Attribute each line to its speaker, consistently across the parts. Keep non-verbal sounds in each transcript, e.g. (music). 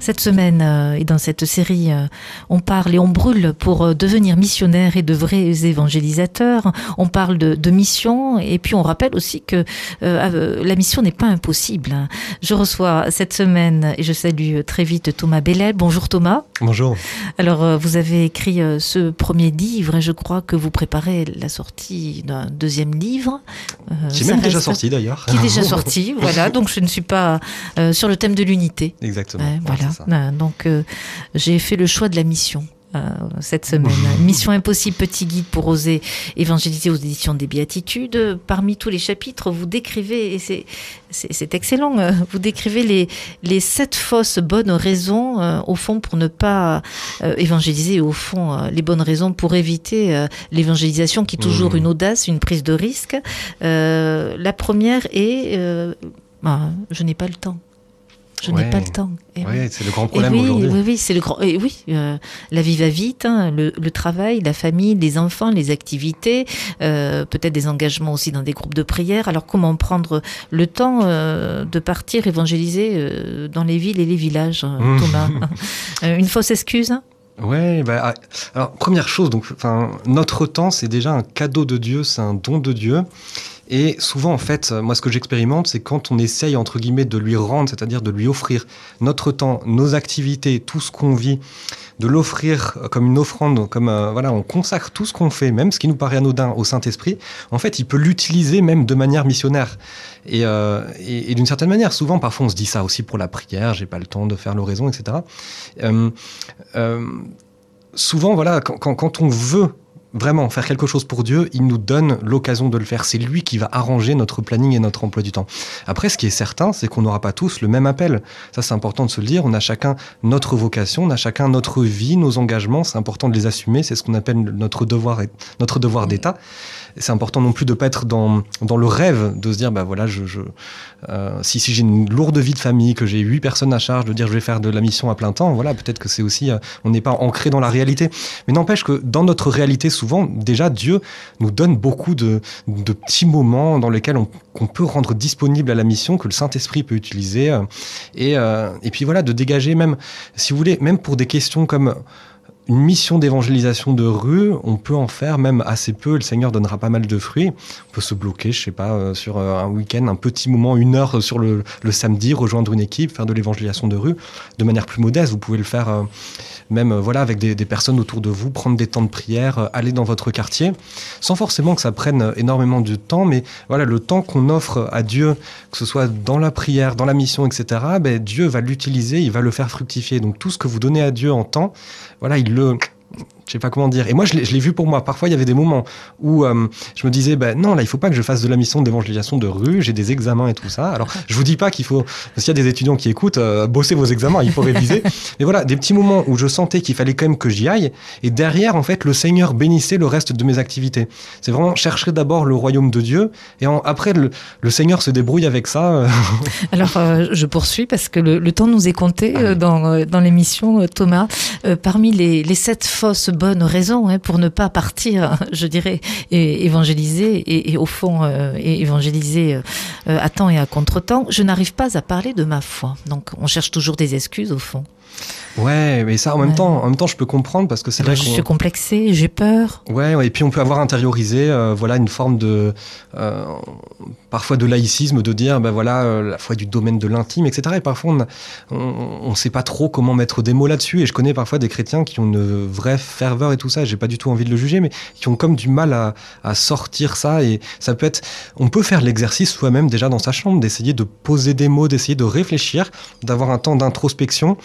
Speaker 1: Cette semaine euh, et dans cette série, euh, on parle et on brûle pour euh, devenir missionnaire et de vrais évangélisateurs. On parle de, de mission et puis on rappelle aussi que la mission n'est pas impossible. Je reçois cette semaine et je salue très vite Thomas Bellel. Bonjour Thomas.
Speaker 2: Bonjour.
Speaker 1: Alors vous avez écrit ce premier livre et je crois que vous préparez la sortie d'un deuxième livre.
Speaker 2: qui est même déjà sorti d'ailleurs.
Speaker 1: Qui est déjà (laughs) sorti, voilà. Donc je ne suis pas sur le thème de l'unité.
Speaker 2: Exactement.
Speaker 1: voilà. Euh, donc, euh, j'ai fait le choix de la mission. Euh, cette semaine. Mission impossible, petit guide pour oser évangéliser aux éditions des Béatitudes. Parmi tous les chapitres, vous décrivez, et c'est excellent, vous décrivez les, les sept fausses bonnes raisons, au fond, pour ne pas évangéliser, au fond, les bonnes raisons pour éviter l'évangélisation, qui est toujours mmh. une audace, une prise de risque. la première est, bah, je n'ai pas le temps. Je n'ai pas le temps.
Speaker 2: oui, c'est le grand problème
Speaker 1: oui,
Speaker 2: aujourd'hui.
Speaker 1: Oui, oui, c'est le grand. Et oui, euh, la vie va vite. Hein, le, travail, la famille, les enfants, les activités, euh, peut-être des engagements aussi dans des groupes de prière. Alors, comment prendre le temps euh, de partir évangéliser dans les villes et les villages, mmh. Thomas (laughs) Une fausse excuse
Speaker 2: Ouais, bah, ah, alors première chose, donc, enfin, notre temps, c'est déjà un cadeau de Dieu, c'est un don de Dieu. Et souvent, en fait, moi, ce que j'expérimente, c'est quand on essaye, entre guillemets, de lui rendre, c'est-à-dire de lui offrir notre temps, nos activités, tout ce qu'on vit, de l'offrir comme une offrande, comme euh, voilà, on consacre tout ce qu'on fait, même ce qui nous paraît anodin au Saint-Esprit. En fait, il peut l'utiliser même de manière missionnaire. Et, euh, d'une certaine manière, souvent, parfois, on se dit ça aussi pour la prière. J'ai pas le temps de faire l'oraison, etc. Euh, souvent, voilà, quand on veut vraiment faire quelque chose pour Dieu, il nous donne l'occasion de le faire. C'est lui qui va arranger notre planning et notre emploi du temps. Après, ce qui est certain, c'est qu'on n'aura pas tous le même appel. Ça, c'est important de se le dire. On a chacun notre vocation, on a chacun notre vie, nos engagements. C'est important de les assumer. C'est ce qu'on appelle notre devoir, notre devoir d'État c'est important non plus de pas être dans, dans le rêve de se dire bah voilà je, je euh, si, si j'ai une lourde vie de famille que j'ai huit personnes à charge de dire je vais faire de la mission à plein temps voilà peut-être que c'est aussi euh, on n'est pas ancré dans la réalité mais n'empêche que dans notre réalité souvent déjà Dieu nous donne beaucoup de, petits moments dans lesquels on peut rendre disponible à la mission que le Saint-Esprit peut utiliser euh, et, et puis voilà de dégager même si vous voulez même pour des questions comme une mission d'évangélisation de rue, on peut en faire même assez peu. Le Seigneur donnera pas mal de fruits. On peut se bloquer, je sais pas, euh, sur euh, un week-end, un petit moment, une heure sur le, samedi, rejoindre une équipe, faire de l'évangélisation de rue de manière plus modeste. Vous pouvez le faire euh, même voilà avec des, personnes autour de vous, prendre des temps de prière, aller dans votre quartier, sans forcément que ça prenne énormément de temps, mais voilà le temps qu'on offre à Dieu, que ce soit dans la prière, dans la mission, etc. Ben, Dieu va l'utiliser, il va le faire fructifier. Donc tout ce que vous donnez à Dieu en temps, voilà, il le 얼른 je sais pas comment dire. Et moi, je l'ai vu pour moi. Parfois, il y avait des moments où euh, je me disais, ben non, là, il faut pas que je fasse de la mission d'évangélisation de rue. J'ai des examens et tout ça. Alors, je vous dis pas qu'il faut, s'il y a des étudiants qui écoutent, euh, bosser vos examens, il faut réviser. (laughs) Mais voilà, des petits moments où je sentais qu'il fallait quand même que j'y aille. Et derrière, en fait, le Seigneur bénissait le reste de mes activités. C'est vraiment chercher d'abord le royaume de Dieu. Et après, le, le, Seigneur se débrouille avec ça. Euh. (laughs)
Speaker 1: Alors, je poursuis parce que le, temps nous est compté dans, dans l'émission, Thomas. parmi les, les sept fausses bonnes raisons hein, pour ne pas partir, (laughs) je dirais, évangéliser et, au fond euh, évangéliser euh, à temps et à contre-temps. Je n'arrive pas à parler de ma foi. Donc on cherche toujours des excuses au fond.
Speaker 2: Ouais, mais ça en même temps, en même temps, je peux comprendre parce que c'est vrai.
Speaker 1: Je suis complexé, j'ai peur.
Speaker 2: Ouais, ouais, et puis on peut avoir intériorisé, euh, voilà, une forme de, euh, parfois de laïcisme, de dire, ben voilà, euh, la foi du domaine de l'intime, etc. Et parfois on, on, sait pas trop comment mettre des mots là-dessus. Et je connais parfois des chrétiens qui ont une vraie ferveur et tout ça. J'ai pas du tout envie de le juger, mais qui ont comme du mal à, à sortir ça. Et ça peut être, on peut faire l'exercice soi-même déjà dans sa chambre, d'essayer de poser des mots, d'essayer de réfléchir, d'avoir un temps d'introspection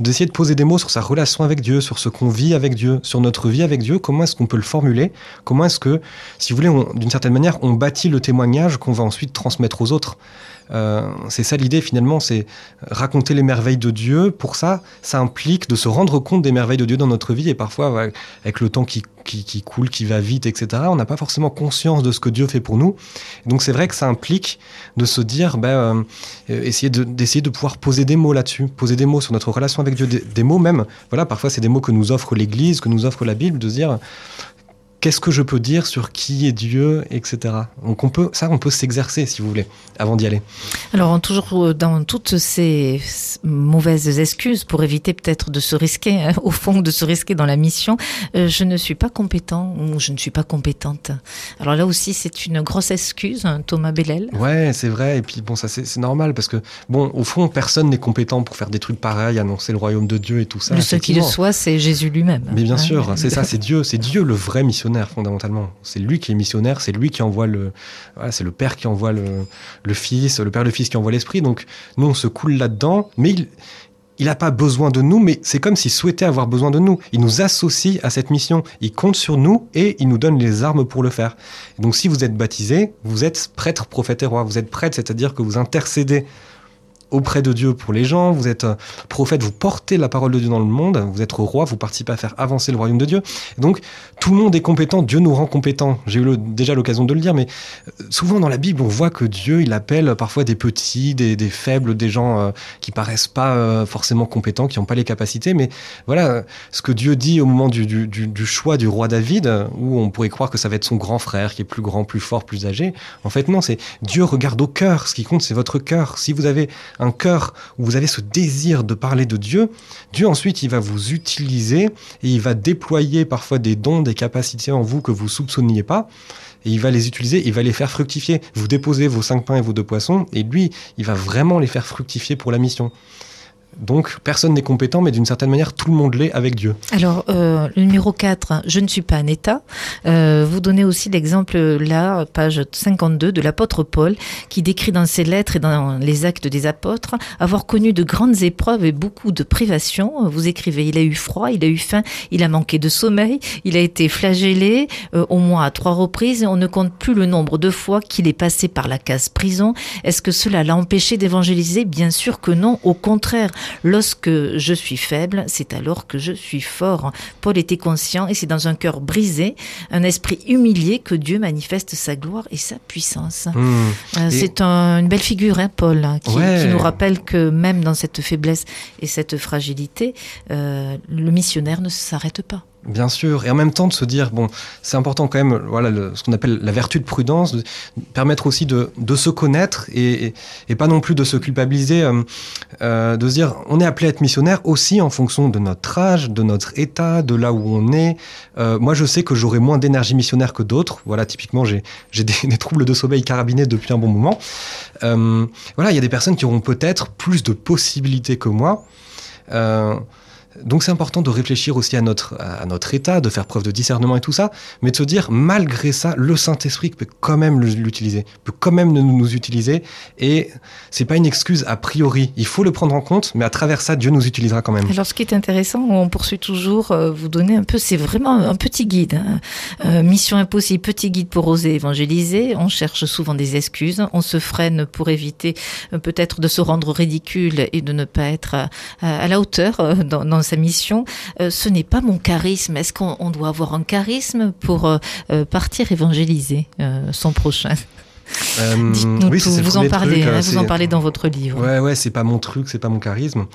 Speaker 2: d'essayer de poser des mots sur sa relation avec Dieu, sur ce qu'on vit avec Dieu, sur notre vie avec Dieu, comment est-ce qu'on peut le formuler, comment est-ce que, si vous voulez, d'une certaine manière, on bâtit le témoignage qu'on va ensuite transmettre aux autres? Euh, c'est ça l'idée finalement, c'est raconter les merveilles de Dieu. Pour ça, ça implique de se rendre compte des merveilles de Dieu dans notre vie. Et parfois, avec le temps qui, qui, coule, qui va vite, etc., on n'a pas forcément conscience de ce que Dieu fait pour nous. Donc c'est vrai que ça implique de se dire, ben, euh, essayer d'essayer de, pouvoir poser des mots là-dessus, poser des mots sur notre relation avec Dieu, des, des mots même. Voilà, parfois c'est des mots que nous offre l'Église, que nous offre la Bible, de se dire qu'est-ce que je peux dire sur qui est Dieu, etc. Donc on peut, ça, on peut s'exercer, si vous voulez, avant d'y aller.
Speaker 1: Alors toujours euh, dans toutes ces mauvaises excuses pour éviter peut-être de se risquer, hein, (laughs) au fond, de se risquer dans la mission, euh, je ne suis pas compétent ou je ne suis pas compétente. Alors là aussi, c'est une grosse excuse, hein, Thomas Bellel.
Speaker 2: Ouais, c'est vrai. Et puis bon, ça c'est normal parce que bon, au fond, personne n'est compétent pour faire des trucs pareils, annoncer le royaume de Dieu et tout ça.
Speaker 1: Le seul qui le soit, c'est Jésus lui-même.
Speaker 2: Mais bien sûr, c'est ça, c'est Dieu, c'est Dieu le vrai missionnaire fondamentalement. C'est lui qui est missionnaire, c'est lui qui envoie le, c'est le Père qui envoie le, le Fils, le Père le Fils qui envoie l'Esprit. Donc nous, on se coule là-dedans, mais il, il n'a pas besoin de nous, mais c'est comme s'il souhaitait avoir besoin de nous. Il nous associe à cette mission. Il compte sur nous et il nous donne les armes pour le faire. Donc si vous êtes baptisé, vous êtes prêtre, prophète et roi. Vous êtes prêtre, c'est-à-dire que vous intercédez auprès de Dieu pour les gens, vous êtes euh, prophète, vous portez la parole de Dieu dans le monde, vous êtes roi, vous participez à faire avancer le royaume de Dieu. donc tout le monde est compétent, Dieu nous rend compétents. J'ai eu déjà l'occasion de le dire, mais euh, souvent dans la Bible, on voit que Dieu, il appelle parfois des petits, des, faibles, des gens euh, qui paraissent pas forcément compétents, qui n'ont pas les capacités. Mais voilà, ce que Dieu dit au moment du, du, choix du roi David, où on pourrait croire que ça va être son grand frère qui est plus grand, plus fort, plus âgé. En fait, non, c'est Dieu regarde au cœur. Ce qui compte, c'est votre cœur. Si vous avez un cœur où vous avez ce désir de parler de Dieu, Dieu ensuite il va vous utiliser et il va déployer parfois des dons, des capacités en vous que vous soupçonniez pas. Et il va les utiliser, il va les faire fructifier. Vous déposez vos cinq pains et vos deux poissons, et lui, il va vraiment les faire fructifier pour la mission. Donc personne n'est compétent, mais d'une certaine manière, tout le monde l'est avec Dieu.
Speaker 1: Alors, euh, le numéro 4, je ne suis pas un État. Euh, vous donnez aussi l'exemple là, page 52, de l'apôtre Paul, qui décrit dans ses lettres et dans les actes des apôtres avoir connu de grandes épreuves et beaucoup de privations. Vous écrivez, il a eu froid, il a eu faim, il a manqué de sommeil, il a été flagellé euh, au moins à trois reprises. On ne compte plus le nombre de fois qu'il est passé par la case prison. Est-ce que cela l'a empêché d'évangéliser? Bien sûr que non, au contraire. Lorsque je suis faible, c'est alors que je suis fort. Paul était conscient et c'est dans un cœur brisé, un esprit humilié que Dieu manifeste sa gloire et sa puissance.
Speaker 2: Mmh.
Speaker 1: Euh, c'est une belle figure, hein, Paul, hein, qui, nous rappelle que même dans cette faiblesse et cette fragilité, euh, le missionnaire ne s'arrête pas.
Speaker 2: Bien sûr, et en même temps de se dire, bon, c'est important quand même, voilà, ce qu'on appelle la vertu de prudence, de permettre aussi de, se connaître et, pas non plus de se culpabiliser, euh, euh, de se dire, on est appelé à être missionnaire aussi en fonction de notre âge, de notre état, de là où on est. Euh, moi, je sais que j'aurai moins d'énergie missionnaire que d'autres. Voilà, typiquement, j'ai des, (laughs) des, troubles de sommeil carabinés depuis un bon moment. voilà, il y a des personnes qui auront peut-être plus de possibilités que moi. Donc c'est important de réfléchir aussi à notre, à notre état, de faire preuve de discernement et tout ça, mais de se dire, malgré ça, le Saint-Esprit peut quand même l'utiliser, peut quand même nous, utiliser, et c'est pas une excuse a priori. Il faut le prendre en compte, mais à travers ça, Dieu nous utilisera quand même.
Speaker 1: Alors ce qui est intéressant, on poursuit toujours, euh, vous donner un peu, c'est vraiment un petit guide. Hein. Euh, mission impossible, petit guide pour oser évangéliser. On cherche souvent des excuses, on se freine pour éviter euh, peut-être de se rendre ridicule et de ne pas être à, la hauteur dans, dans sa mission. Euh, ce n'est pas mon charisme. Est-ce qu'on doit avoir un charisme pour euh, euh, partir évangéliser son prochain? Dites-nous oui, Vous en parlez, hein, vous en parlez dans votre livre.
Speaker 2: Ouais, ouais, c'est pas mon truc, c'est pas mon charisme.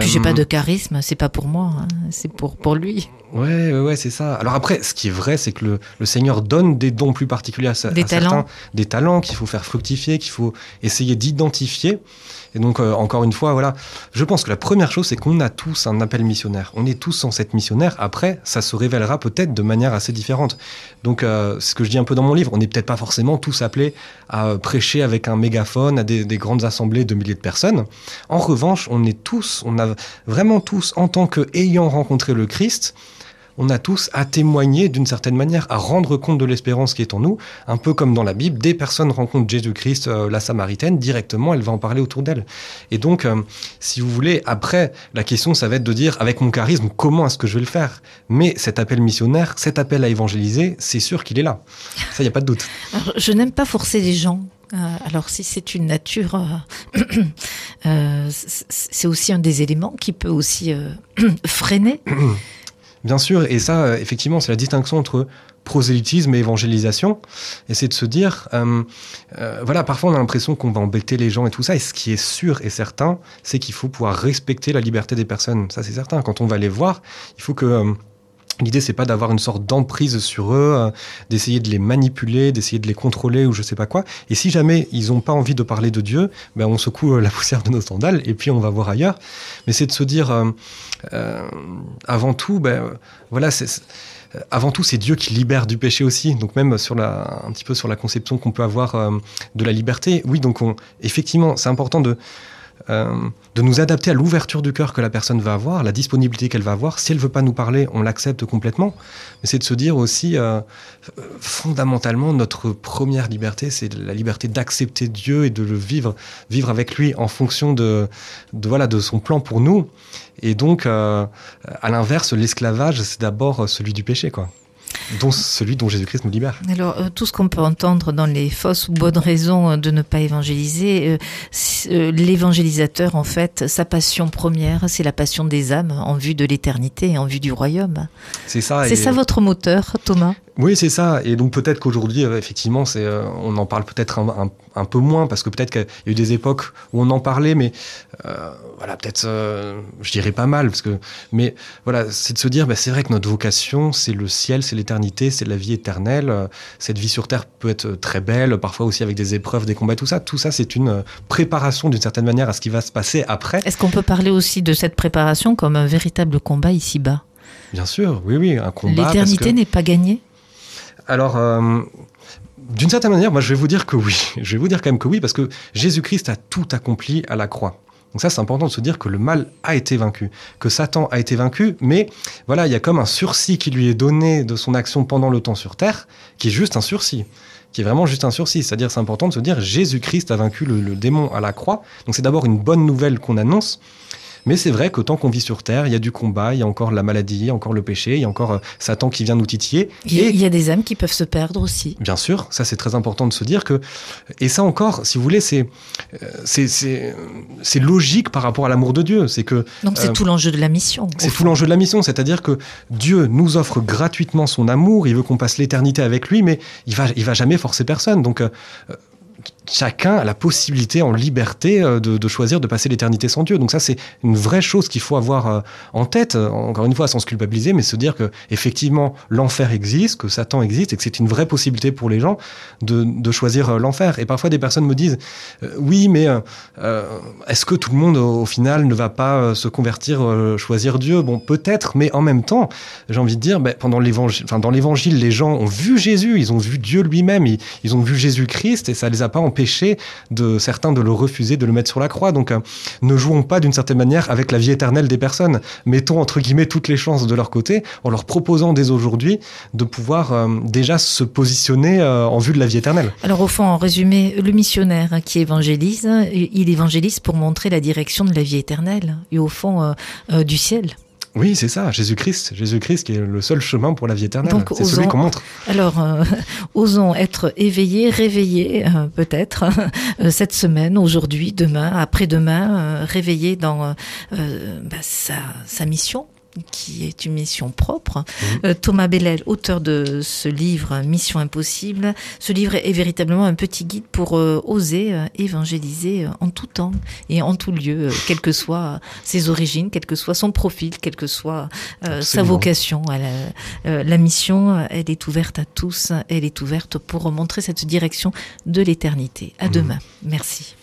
Speaker 1: Puis j'ai pas de charisme, c'est pas pour moi, hein, c'est pour pour lui.
Speaker 2: Ouais, ouais, ouais c'est ça. Alors après, ce qui est vrai, c'est que le, le, Seigneur donne des dons plus particuliers à,
Speaker 1: des talents.
Speaker 2: certains, des talents qu'il faut faire fructifier, qu'il faut essayer d'identifier. Et donc, euh, encore une fois, voilà, je pense que la première chose, c'est qu'on a tous un appel missionnaire. On est tous sans cette missionnaire. Après, ça se révélera peut-être de manière assez différente. Donc, euh, ce que je dis un peu dans mon livre, on n'est peut-être pas forcément tous appelés à prêcher avec un mégaphone à des, des, grandes assemblées de milliers de personnes. En revanche, on est tous, on a vraiment tous, en tant qu'ayant rencontré le Christ, on a tous à témoigner d'une certaine manière, à rendre compte de l'espérance qui est en nous, un peu comme dans la Bible, des personnes rencontrent Jésus-Christ, euh, la Samaritaine, directement, elle va en parler autour d'elle. Et donc, euh, si vous voulez, après, la question, ça va être de dire, avec mon charisme, comment est-ce que je vais le faire? Mais cet appel missionnaire, cet appel à évangéliser, c'est sûr qu'il est là. Ça, il n'y a pas de doute. (laughs)
Speaker 1: je n'aime pas forcer les gens. Euh, alors si c'est une nature, (clears throat) c'est aussi un des éléments qui peut aussi (clears throat) freiner (clears throat)
Speaker 2: Bien sûr, et ça, euh, effectivement, c'est la distinction entre prosélytisme et évangélisation. Et c'est de se dire, euh, euh, voilà, parfois on a l'impression qu'on va embêter les gens et tout ça. Et ce qui est sûr et certain, c'est qu'il faut pouvoir respecter la liberté des personnes. Ça, c'est certain. Quand on va les voir, il faut que L'idée, c'est pas d'avoir une sorte d'emprise sur eux, euh, d'essayer de les manipuler, d'essayer de les contrôler ou je sais pas quoi. Et si jamais ils ont pas envie de parler de Dieu, ben on secoue euh, la (laughs) poussière de nos sandales et puis on va voir ailleurs. Mais c'est de se dire, euh, euh, avant tout, ben voilà, c'est avant tout, c'est Dieu qui libère du péché aussi. Donc même sur la, un petit peu sur la conception qu'on peut avoir euh, de la liberté. Oui, donc on, effectivement, c'est important de euh, de nous adapter à l'ouverture du cœur que la personne va avoir, la disponibilité qu'elle va avoir. Si elle veut pas nous parler, on l'accepte complètement. Mais c'est de se dire aussi, euh, fondamentalement, notre première liberté, c'est la liberté d'accepter Dieu et de le vivre, vivre avec lui en fonction de, de voilà, de son plan pour nous. Et donc, euh, à l'inverse, l'esclavage, c'est d'abord celui du péché, quoi dont celui dont Jésus-Christ nous libère.
Speaker 1: Alors, euh, tout ce qu'on peut entendre dans les fausses ou bonnes raisons euh, de ne pas évangéliser, euh, euh, l'évangélisateur, en fait, sa passion première, c'est la passion des âmes en vue de l'éternité, en vue du royaume.
Speaker 2: C'est ça.
Speaker 1: C'est ça votre moteur, Thomas?
Speaker 2: Oui, c'est ça. Et donc peut-être qu'aujourd'hui, euh, effectivement, c'est, euh, on en parle peut-être un, un- un peu moins parce que peut-être qu'il y a eu des époques où on en parlait, mais euh, voilà, peut-être, euh, je dirais pas mal, parce que, mais voilà, c'est de se dire, bah, c'est vrai que notre vocation, c'est le ciel, c'est l'éternité, c'est la vie éternelle. Euh, Cette vie sur terre peut être très belle, parfois aussi avec des épreuves, des combats, tout ça. Tout ça, c'est une euh, préparation d'une certaine manière à ce qui va se passer après.
Speaker 1: Est-ce qu'on peut parler aussi de cette préparation comme un véritable combat ici-bas?
Speaker 2: Bien sûr, oui, oui, un combat.
Speaker 1: L'éternité n'est pas gagnée?
Speaker 2: Alors, euh, d'une certaine manière, moi, je vais vous dire que oui. (laughs) Je vais vous dire quand même que oui, parce que Jésus-Christ a tout accompli à la croix. Donc ça, c'est important de se dire que le mal a été vaincu, que Satan a été vaincu, mais voilà, il y a comme un sursis qui lui est donné de son action pendant le temps sur Terre, qui est juste un sursis, qui est vraiment juste un sursis. C'est-à-dire, c'est important de se dire, Jésus-Christ a vaincu le, le démon à la croix. Donc c'est d'abord une bonne nouvelle qu'on annonce, mais c'est vrai que tant qu'on vit sur Terre, il y a du combat, il y a encore la maladie, il y a encore le péché, il y a encore euh, Satan qui vient nous titiller.
Speaker 1: il y, a,
Speaker 2: Et-
Speaker 1: il y a des âmes qui peuvent se perdre aussi.
Speaker 2: Bien sûr, ça c'est très important de se dire que, et ça encore, si vous voulez, c'est euh, c'est- logique par rapport à l'amour de Dieu. C'est que
Speaker 1: Donc c'est
Speaker 2: Euh,
Speaker 1: tout l'enjeu de la mission.
Speaker 2: c'est tout l'enjeu de la mission, c'est-à-dire que Dieu nous offre gratuitement son amour, il veut qu'on passe l'éternité avec lui, mais il va, il va jamais forcer personne. Donc euh, chacun a la possibilité en liberté euh, de, choisir de passer l'éternité sans Dieu. Donc ça, c'est une vraie chose qu'il faut avoir euh, en tête, euh, encore une fois, sans se culpabiliser, mais se dire que effectivement l'enfer existe, que Satan existe, et que c'est une vraie possibilité pour les gens de, choisir l'enfer. Et parfois, des personnes me disent, oui, mais est-ce que tout le monde, au, final, ne va pas se convertir, choisir Dieu? Bon, peut-être, mais en même temps, j'ai envie de dire, ben, pendant l'évangile, enfin, dans l'évangile, les gens ont vu Jésus, ils ont vu Dieu lui-même, ils, ils ont vu Jésus-Christ, et ça les a pas de certains de le refuser, de le mettre sur la croix. Donc, euh, ne jouons pas d'une certaine manière avec la vie éternelle des personnes. Mettons entre guillemets toutes les chances de leur côté en leur proposant dès aujourd'hui de pouvoir euh, déjà se positionner euh, en vue de la vie éternelle.
Speaker 1: Alors au fond, en résumé, le missionnaire qui évangélise, il évangélise pour montrer la direction de la vie éternelle et au fond du ciel.
Speaker 2: Oui, c'est ça, Jésus-Christ. Jésus-Christ qui est le seul chemin pour la vie éternelle. C'est celui qu'on montre.
Speaker 1: Alors, euh, (laughs) osons être éveillés, réveillés euh, peut-être (laughs) euh, cette semaine, aujourd'hui, demain, après-demain, réveillés dans bah, sa, sa mission qui est une mission propre. Euh, Thomas Bellel, auteur de ce livre Mission impossible, ce livre est véritablement un petit guide pour euh, oser euh, évangéliser en tout temps et en tout lieu, quelles que soient ses origines, quel que soit son profil, quelle que soit sa vocation. La mission, elle est ouverte à tous, elle est ouverte pour montrer cette direction de l'éternité. À
Speaker 2: Mhm.
Speaker 1: demain. Merci.